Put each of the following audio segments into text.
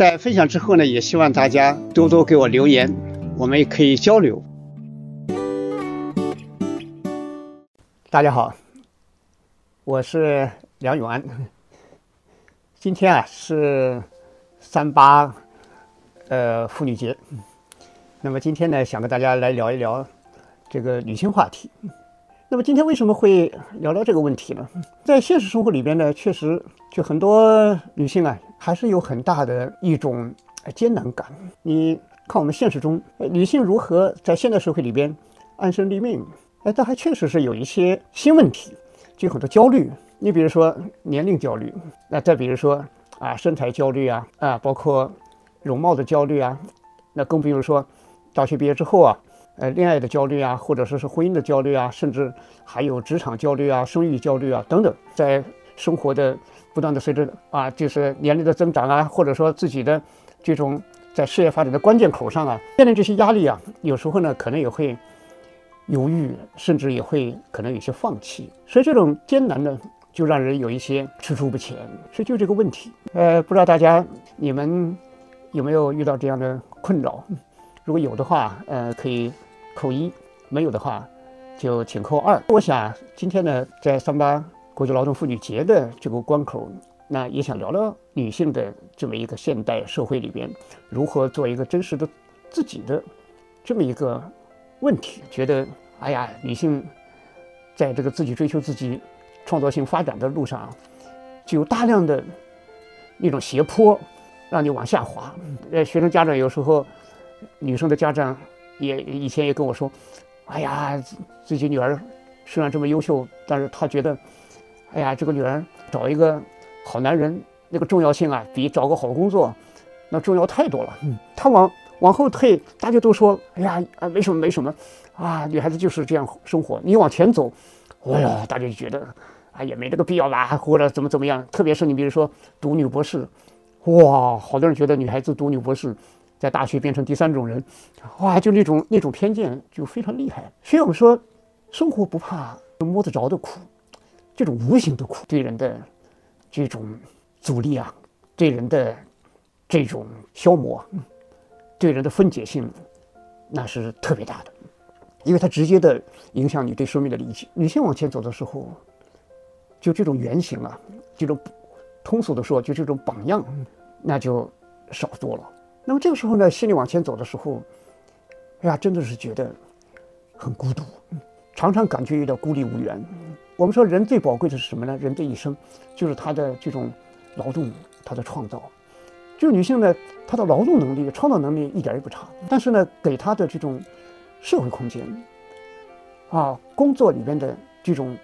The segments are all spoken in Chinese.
在分享之后呢，也希望大家多多给我留言，我们也可以交流。大家好，我是梁永安。今天啊是三八呃妇女节，那么今天呢想跟大家来聊一聊这个女性话题。那么今天为什么会聊聊这个问题呢？在现实生活里边呢，确实就很多女性啊。还是有很大的一种艰难感。你看，我们现实中女性如何在现代社会里边安身立命？哎，但还确实是有一些新问题，就很多焦虑。你比如说年龄焦虑，那再比如说啊身材焦虑啊啊，包括容貌的焦虑啊，那更比如说大学毕业之后啊，呃恋爱的焦虑啊，或者说是婚姻的焦虑啊，甚至还有职场焦虑啊、生育焦虑啊等等，在生活的。不断的随着啊，就是年龄的增长啊，或者说自己的这种在事业发展的关键口上啊，面临这些压力啊，有时候呢可能也会犹豫，甚至也会可能有些放弃。所以这种艰难呢，就让人有一些踟蹰不前。所以就这个问题，呃，不知道大家你们有没有遇到这样的困扰？如果有的话，呃，可以扣一；没有的话，就请扣二。我想今天呢，在三八。国际劳动妇女节的这个关口，那也想聊聊女性的这么一个现代社会里边，如何做一个真实的自己的这么一个问题。觉得，哎呀，女性在这个自己追求自己创造性发展的路上，就有大量的那种斜坡，让你往下滑。呃，学生家长有时候，女生的家长也以前也跟我说，哎呀，自己女儿虽然这么优秀，但是她觉得。哎呀，这个女儿找一个好男人，那个重要性啊，比找个好工作那重要太多了。嗯，她往往后退，大家都说，哎呀啊，没什么没什么，啊，女孩子就是这样生活。你往前走，哎呀，大家就觉得，啊，也没这个必要吧，或者怎么怎么样。特别是你比如说读女博士，哇，好多人觉得女孩子读女博士，在大学变成第三种人，哇，就那种那种偏见就非常厉害。所以我们说，生活不怕摸得着的苦。这种无形的苦对人的这种阻力啊，对人的这种消磨，对人的分解性，那是特别大的，因为它直接的影响你对生命的理解。女性往前走的时候，就这种原型啊，这种通俗的说，就这种榜样，那就少多了。那么这个时候呢，心里往前走的时候，哎呀，真的是觉得很孤独，常常感觉有点孤立无援。我们说人最宝贵的是什么呢？人的一生，就是他的这种劳动，他的创造。就女性呢，她的劳动能力、创造能力一点也不差，但是呢，给她的这种社会空间，啊，工作里面的这种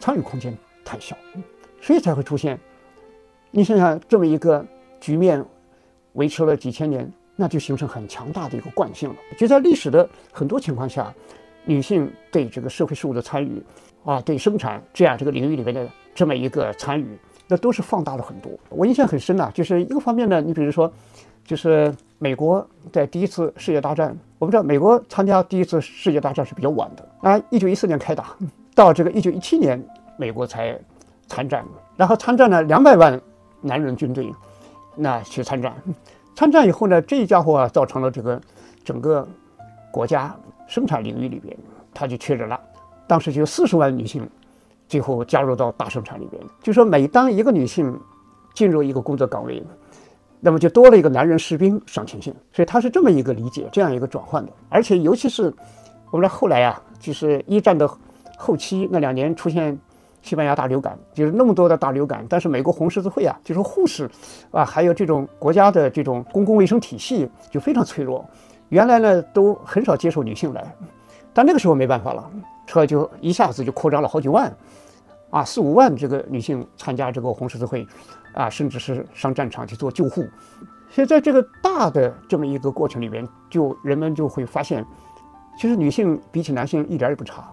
参与空间太小，所以才会出现。你想想，这么一个局面维持了几千年，那就形成很强大的一个惯性了。就在历史的很多情况下，女性对这个社会事务的参与。啊，对生产这样这个领域里面的这么一个参与，那都是放大了很多。我印象很深呐，就是一个方面呢，你比如说，就是美国在第一次世界大战，我们知道美国参加第一次世界大战是比较晚的啊，一九一四年开打，到这个一九一七年美国才参战，然后参战了两百万男人军队，那去参战，参战以后呢，这一家伙啊，造成了这个整个国家生产领域里边，他就缺人了。当时就有四十万女性，最后加入到大生产里边。就说每当一个女性进入一个工作岗位，那么就多了一个男人士兵上前线，所以他是这么一个理解，这样一个转换的。而且尤其是我们的后来啊，就是一战的后期那两年出现西班牙大流感，就是那么多的大流感，但是美国红十字会啊，就是护士啊，还有这种国家的这种公共卫生体系就非常脆弱，原来呢都很少接受女性来，但那个时候没办法了，车就一下子就扩张了好几万。啊，四五万这个女性参加这个红十字会，啊，甚至是上战场去做救护。所以在这个大的这么一个过程里边，就人们就会发现，其实女性比起男性一点也不差，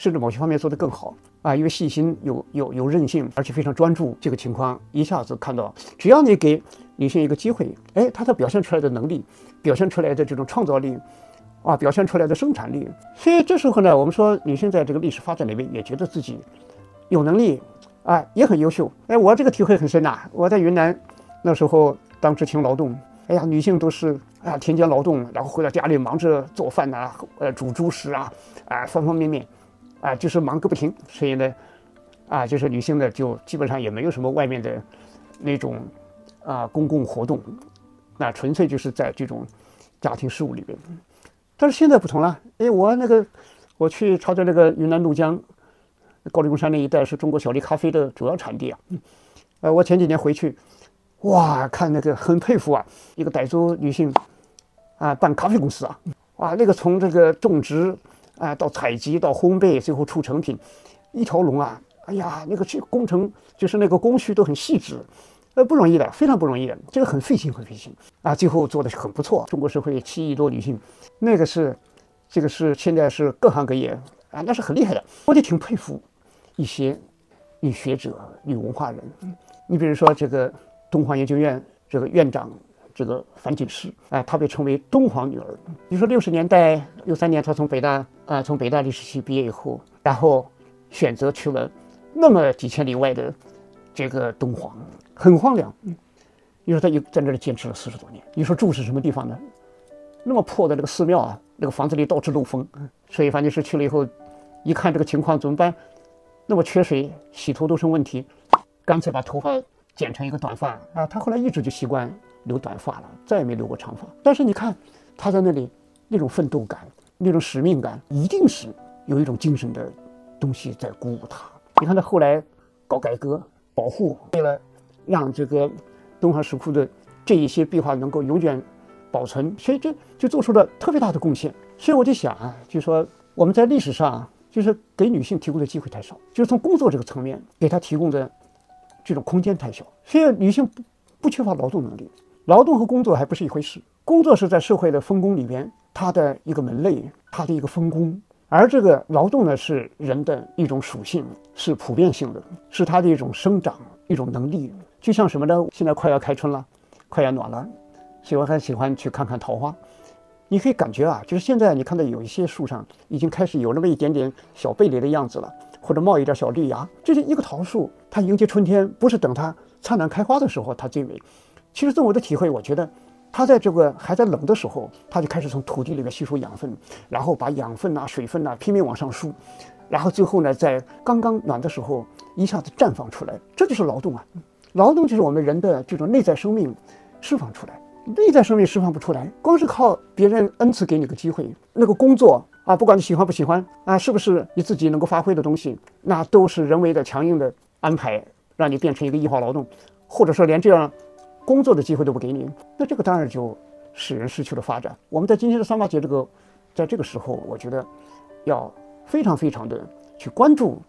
甚至某些方面做得更好啊，因为细心、有有有韧性，而且非常专注。这个情况一下子看到，只要你给女性一个机会，哎，她的表现出来的能力，表现出来的这种创造力，啊，表现出来的生产力。所以这时候呢，我们说女性在这个历史发展里面也觉得自己。有能力，啊，也很优秀。哎，我这个体会很深呐。我在云南那时候当知青劳动，哎呀，女性都是啊田间劳动，然后回到家里忙着做饭呐，呃，煮猪食啊，啊，方方面面，啊，就是忙个不停。所以呢，啊，就是女性呢，就基本上也没有什么外面的那种啊公共活动，那纯粹就是在这种家庭事务里边。但是现在不同了，哎，我那个我去朝着那个云南怒江。高黎贡山那一带是中国小粒咖啡的主要产地啊，呃，我前几年回去，哇，看那个很佩服啊，一个傣族女性啊办咖啡公司啊，哇，那个从这个种植啊到采集到烘焙最后出成品，一条龙啊，哎呀，那个这工程就是那个工序都很细致，呃，不容易的，非常不容易的，这个很费心很费心啊，最后做的很不错。中国社会七亿多女性，那个是这个是现在是各行各业啊，那是很厉害的，我就挺佩服。一些女学者、女文化人，你比如说这个东皇研究院这个院长，这个樊锦诗，哎，她被称为敦煌女儿。你说六十年代六三年，她从北大啊，从北大历史系毕业以后，然后选择去了那么几千里外的这个敦煌，很荒凉。你说她又在那里坚持了四十多年。你说住是什么地方呢？那么破的那个寺庙啊，那个房子里到处漏风。所以樊锦诗去了以后，一看这个情况怎么办？那么缺水，洗头都成问题，干脆把头发剪成一个短发啊！她后来一直就习惯留短发了，再也没留过长发。但是你看他在那里那种奋斗感、那种使命感，一定是有一种精神的东西在鼓舞他。你看他后来搞改革、保护，为了让这个敦煌石窟的这一些壁画能够永远保存，所以这就做出了特别大的贡献。所以我就想啊，就说我们在历史上。就是给女性提供的机会太少，就是从工作这个层面给她提供的这种空间太小。所以女性不不缺乏劳动能力，劳动和工作还不是一回事。工作是在社会的分工里边，它的一个门类，它的一个分工。而这个劳动呢，是人的一种属性，是普遍性的，是它的一种生长一种能力。就像什么呢？现在快要开春了，快要暖了，所以我很喜欢去看看桃花。你可以感觉啊，就是现在你看到有一些树上已经开始有那么一点点小贝蕾的样子了，或者冒一点小绿芽。这是一个桃树，它迎接春天不是等它灿烂开花的时候它最美。其实，从我的体会，我觉得它在这个还在冷的时候，它就开始从土地里面吸收养分，然后把养分呐、水分呐拼命往上输，然后最后呢，在刚刚暖的时候一下子绽放出来。这就是劳动啊！劳动就是我们人的这种内在生命释放出来。内在生命释放不出来，光是靠别人恩赐给你个机会，那个工作啊，不管你喜欢不喜欢啊，是不是你自己能够发挥的东西，那都是人为的强硬的安排，让你变成一个异化劳动，或者说连这样工作的机会都不给你，那这个当然就使人失去了发展。我们在今天的三八节这个，在这个时候，我觉得要非常非常的去关注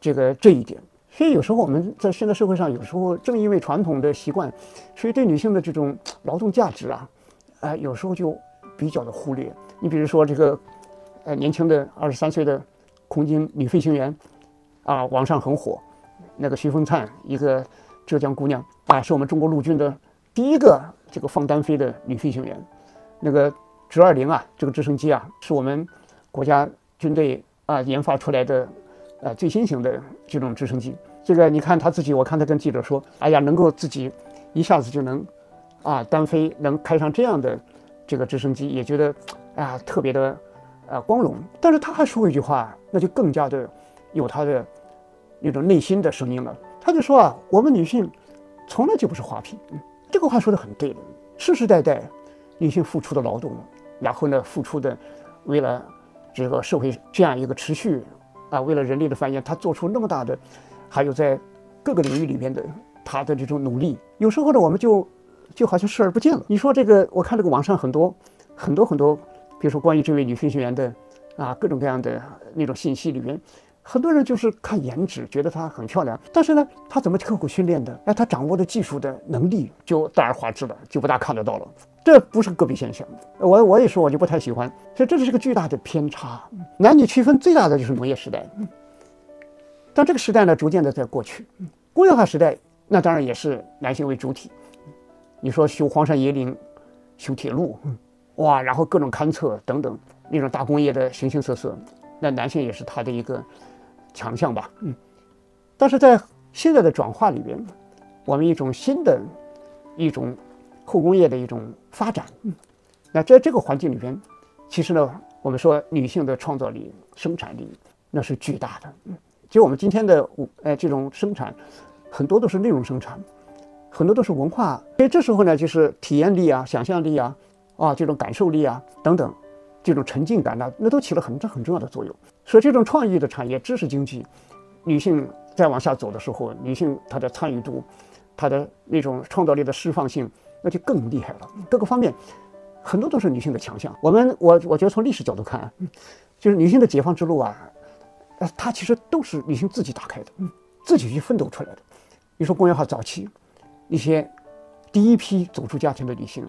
这个这一点。所以有时候我们在现在社会上，有时候正因为传统的习惯，所以对女性的这种劳动价值啊，啊，有时候就比较的忽略。你比如说这个，呃，年轻的二十三岁的空军女飞行员，啊，网上很火，那个徐凤灿，一个浙江姑娘啊，是我们中国陆军的第一个这个放单飞的女飞行员。那个直二零啊，这个直升机啊，是我们国家军队啊研发出来的。呃，最新型的这种直升机，这个你看他自己，我看他跟记者说，哎呀，能够自己一下子就能啊单飞，能开上这样的这个直升机，也觉得啊特别的呃光荣。但是他还说一句话，那就更加的有他的那种内心的声音了。他就说啊，我们女性从来就不是花瓶，这个话说的很对了，世世代代女性付出的劳动，然后呢，付出的为了这个社会这样一个持续啊，为了人类的繁衍，她做出那么大的，还有在各个领域里边的她的这种努力，有时候呢，我们就就好像视而不见了。你说这个，我看这个网上很多很多很多，比如说关于这位女飞行员的啊各种各样的那种信息里面。很多人就是看颜值，觉得她很漂亮，但是呢，她怎么刻苦训练的？哎，她掌握的技术的能力就大而化之了，就不大看得到了。这不是个别现象。我我也说，我就不太喜欢。所以这是个巨大的偏差。男女区分最大的就是农业时代，但这个时代呢，逐渐的在过去。工业化时代，那当然也是男性为主体。你说修荒山野岭、修铁路，哇，然后各种勘测等等，那种大工业的形形色色。那男性也是他的一个强项吧，嗯，但是在现在的转化里边，我们一种新的一种后工业的一种发展，嗯，那在这个环境里边，其实呢，我们说女性的创造力、生产力那是巨大的，嗯，就我们今天的呃这种生产，很多都是内容生产，很多都是文化，所以这时候呢，就是体验力啊、想象力啊、啊这种感受力啊等等。这种沉浸感呢，那都起了很很重要的作用。所以，这种创意的产业、知识经济，女性再往下走的时候，女性她的参与度、她的那种创造力的释放性，那就更厉害了。各个方面，很多都是女性的强项。我们我我觉得从历史角度看，就是女性的解放之路啊，呃，它其实都是女性自己打开的，自己去奋斗出来的。你说工业化早期，一些第一批走出家庭的女性，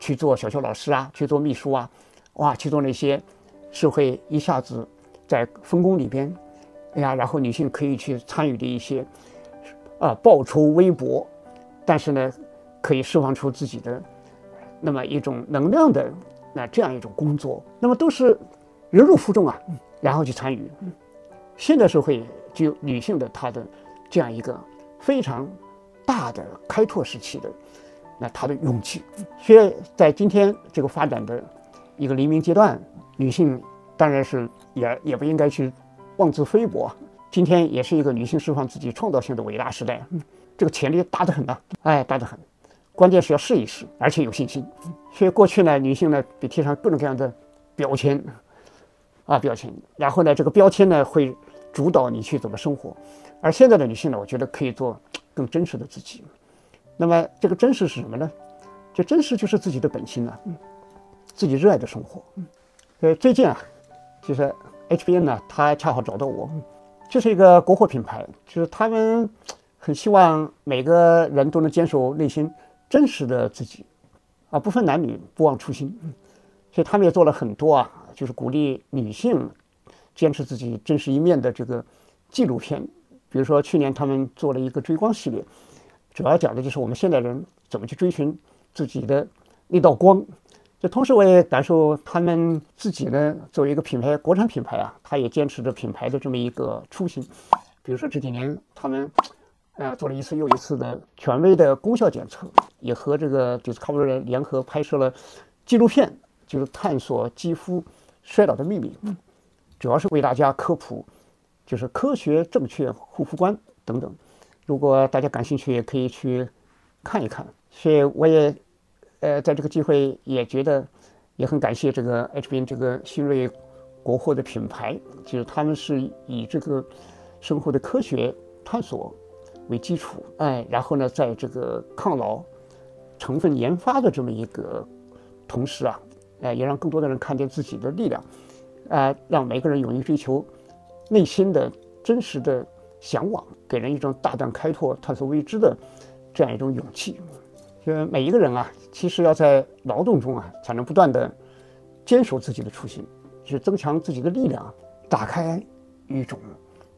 去做小学老师啊，去做秘书啊。哇，去做那些是会一下子在分工里边，哎呀，然后女性可以去参与的一些呃报酬微薄，但是呢，可以释放出自己的那么一种能量的那这样一种工作，那么都是忍辱负重啊，然后去参与。现代社会就女性的她的这样一个非常大的开拓时期的那她的勇气，所以在今天这个发展的。一个黎明阶段，女性当然是也也不应该去妄自菲薄。今天也是一个女性释放自己创造性的伟大时代，这个潜力大得很呐，哎，大得很。关键是要试一试，而且有信心。所以过去呢，女性呢被贴上各种各样的标签啊标签，然后呢这个标签呢会主导你去怎么生活。而现在的女性呢，我觉得可以做更真实的自己。那么这个真实是什么呢？这真实就是自己的本心呐。自己热爱的生活，呃，最近啊，就是 HBN 呢，他恰好找到我，这是一个国货品牌，就是他们很希望每个人都能坚守内心真实的自己，啊，不分男女，不忘初心，所以他们也做了很多啊，就是鼓励女性坚持自己真实一面的这个纪录片，比如说去年他们做了一个追光系列，主要讲的就是我们现代人怎么去追寻自己的那道光。这同时，我也感受他们自己呢，作为一个品牌，国产品牌啊，他也坚持着品牌的这么一个初心。比如说这几年，他们呃做了一次又一次的权威的功效检测，也和这个 Discovery 联合拍摄了纪录片，就是探索肌肤衰老的秘密，主要是为大家科普，就是科学正确护肤观等等。如果大家感兴趣，也可以去看一看。所以我也。呃，在这个机会也觉得也很感谢这个 HBN 这个新锐国货的品牌，就是他们是以这个生活的科学探索为基础，哎，然后呢，在这个抗老成分研发的这么一个同时啊，哎，也让更多的人看见自己的力量，啊，让每个人勇于追求内心的真实的向往，给人一种大胆开拓、探索未知的这样一种勇气。就每一个人啊，其实要在劳动中啊，才能不断的坚守自己的初心，去增强自己的力量，打开一种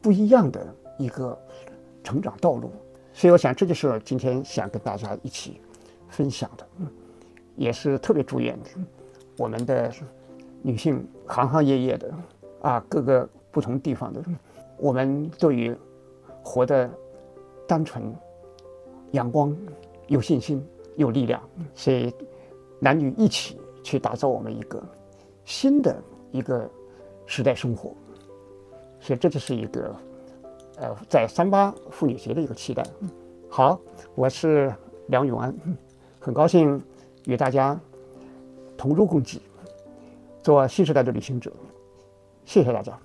不一样的一个成长道路。所以，我想这就是今天想跟大家一起分享的，也是特别祝愿我们的女性行行业业的啊，各个不同地方的，我们对于活得单纯、阳光、有信心。有力量，所以男女一起去打造我们一个新的一个时代生活，所以这就是一个呃，在三八妇女节的一个期待。好，我是梁永安，很高兴与大家同舟共济，做新时代的旅行者。谢谢大家。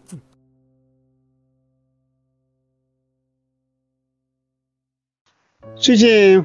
最近，